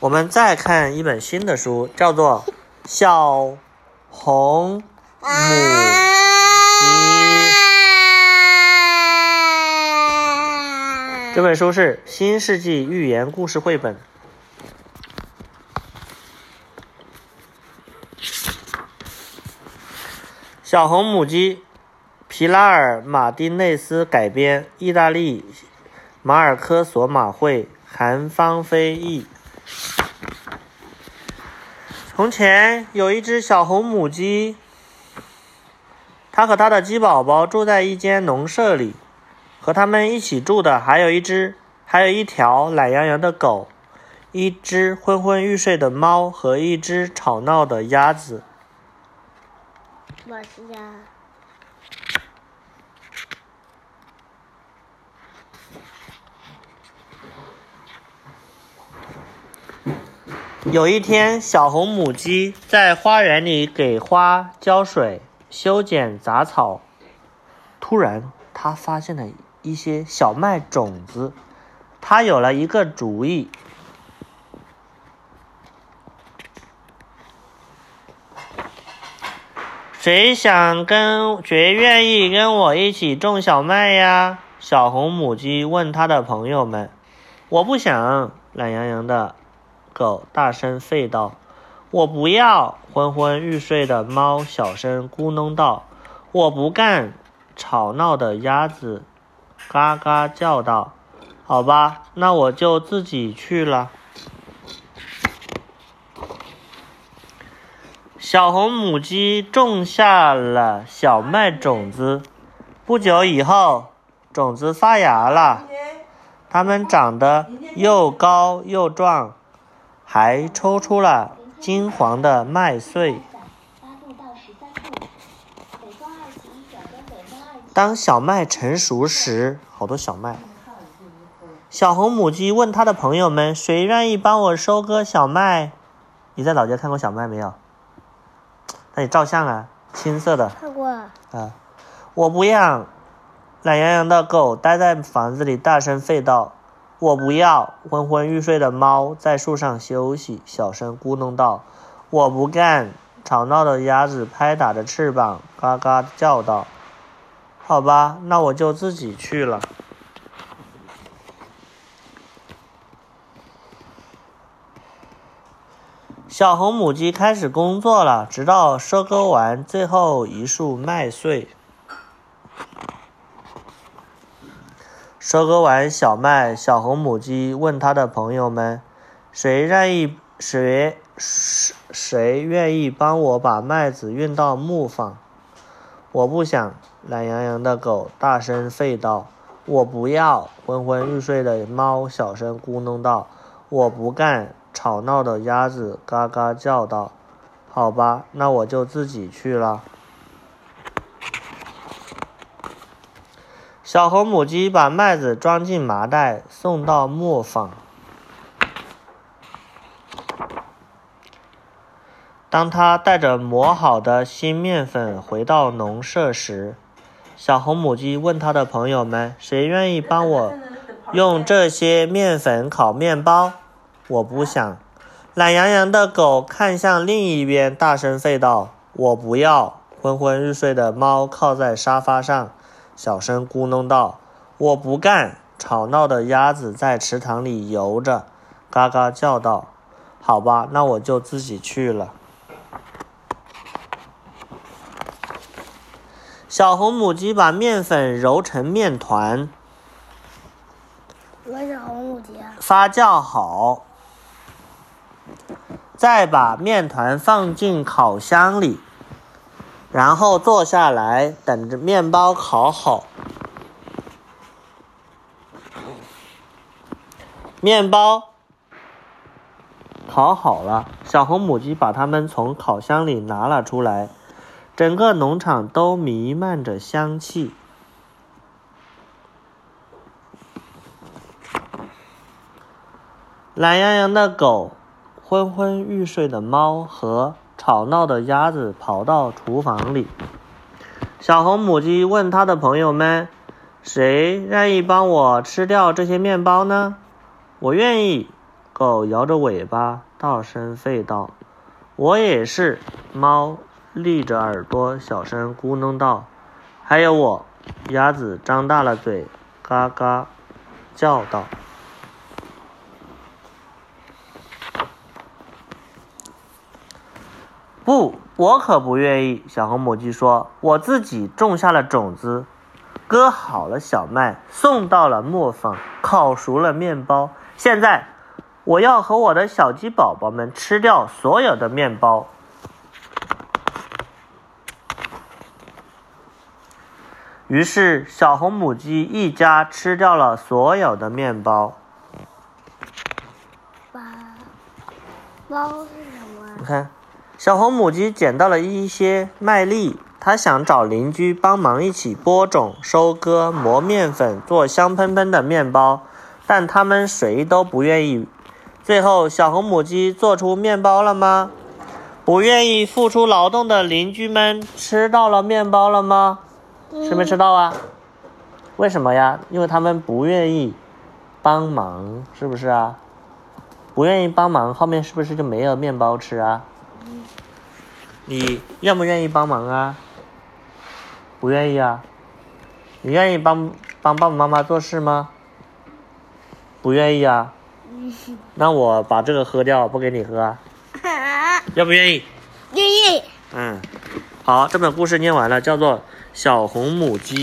我们再看一本新的书，叫做《小红母鸡》。这本书是新世纪寓言故事绘本。小红母鸡，皮拉尔·马丁内斯改编，意大利马尔科索马绘，韩芳菲译。从前有一只小红母鸡，它和它的鸡宝宝住在一间农舍里，和它们一起住的还有一只，还有一条懒洋洋的狗，一只昏昏欲睡的猫和一只吵闹的鸭子。我是鸭。有一天，小红母鸡在花园里给花浇水、修剪杂草。突然，它发现了一些小麦种子。它有了一个主意：谁想跟谁愿意跟我一起种小麦呀？小红母鸡问它的朋友们。我不想，懒洋洋的。狗大声吠道：“我不要！”昏昏欲睡的猫小声咕哝道：“我不干！”吵闹的鸭子嘎嘎叫道：“好吧，那我就自己去了。”小红母鸡种下了小麦种子，不久以后，种子发芽了，它们长得又高又壮。还抽出了金黄的麦穗。当小麦成熟时，好多小麦。小红母鸡问它的朋友们：“谁愿意帮我收割小麦？”你在老家看过小麦没有？那你照相啊，青色的。看过。啊，我不要！懒洋洋的狗待在房子里，大声吠道。我不要！昏昏欲睡的猫在树上休息，小声咕哝道：“我不干！”吵闹的鸭子拍打着翅膀，嘎嘎叫道：“好吧，那我就自己去了。”小红母鸡开始工作了，直到收割完最后一束麦穗。收割完小麦，小红母鸡问它的朋友们：“谁愿意谁谁谁愿意帮我把麦子运到磨坊？”我不想。懒洋洋的狗大声吠道：“我不要！”昏昏欲睡的猫小声咕哝道：“我不干！”吵闹的鸭子嘎嘎叫道：“好吧，那我就自己去了。”小红母鸡把麦子装进麻袋，送到磨坊。当他带着磨好的新面粉回到农舍时，小红母鸡问他的朋友们：“谁愿意帮我用这些面粉烤面包？”我不想。懒洋洋的狗看向另一边，大声吠道：“我不要！”昏昏欲睡的猫靠在沙发上。小声咕哝道：“我不干！”吵闹的鸭子在池塘里游着，嘎嘎叫道：“好吧，那我就自己去了。”小红母鸡把面粉揉成面团，我是红母鸡啊。发酵好，再把面团放进烤箱里。然后坐下来，等着面包烤好。面包烤好了，小红母鸡把它们从烤箱里拿了出来。整个农场都弥漫着香气。懒洋洋的狗，昏昏欲睡的猫和。吵闹的鸭子跑到厨房里。小红母鸡问它的朋友们：“谁愿意帮我吃掉这些面包呢？”“我愿意。”狗摇着尾巴，大声吠道：“我也是。”猫立着耳朵，小声咕哝道：“还有我。”鸭子张大了嘴，嘎嘎叫道。不，我可不愿意。小红母鸡说：“我自己种下了种子，割好了小麦，送到了磨坊，烤熟了面包。现在，我要和我的小鸡宝宝们吃掉所有的面包。”于是，小红母鸡一家吃掉了所有的面包。包包是什么？你看。小红母鸡捡到了一些麦粒，它想找邻居帮忙一起播种、收割、磨面粉，做香喷喷的面包，但他们谁都不愿意。最后，小红母鸡做出面包了吗？不愿意付出劳动的邻居们吃到了面包了吗？吃没吃到啊？为什么呀？因为他们不愿意帮忙，是不是啊？不愿意帮忙，后面是不是就没有面包吃啊？你愿不愿意帮忙啊？不愿意啊？你愿意帮帮爸爸妈妈做事吗？不愿意啊？那我把这个喝掉，不给你喝。要不愿意？愿意。嗯，好，这本故事念完了，叫做《小红母鸡》。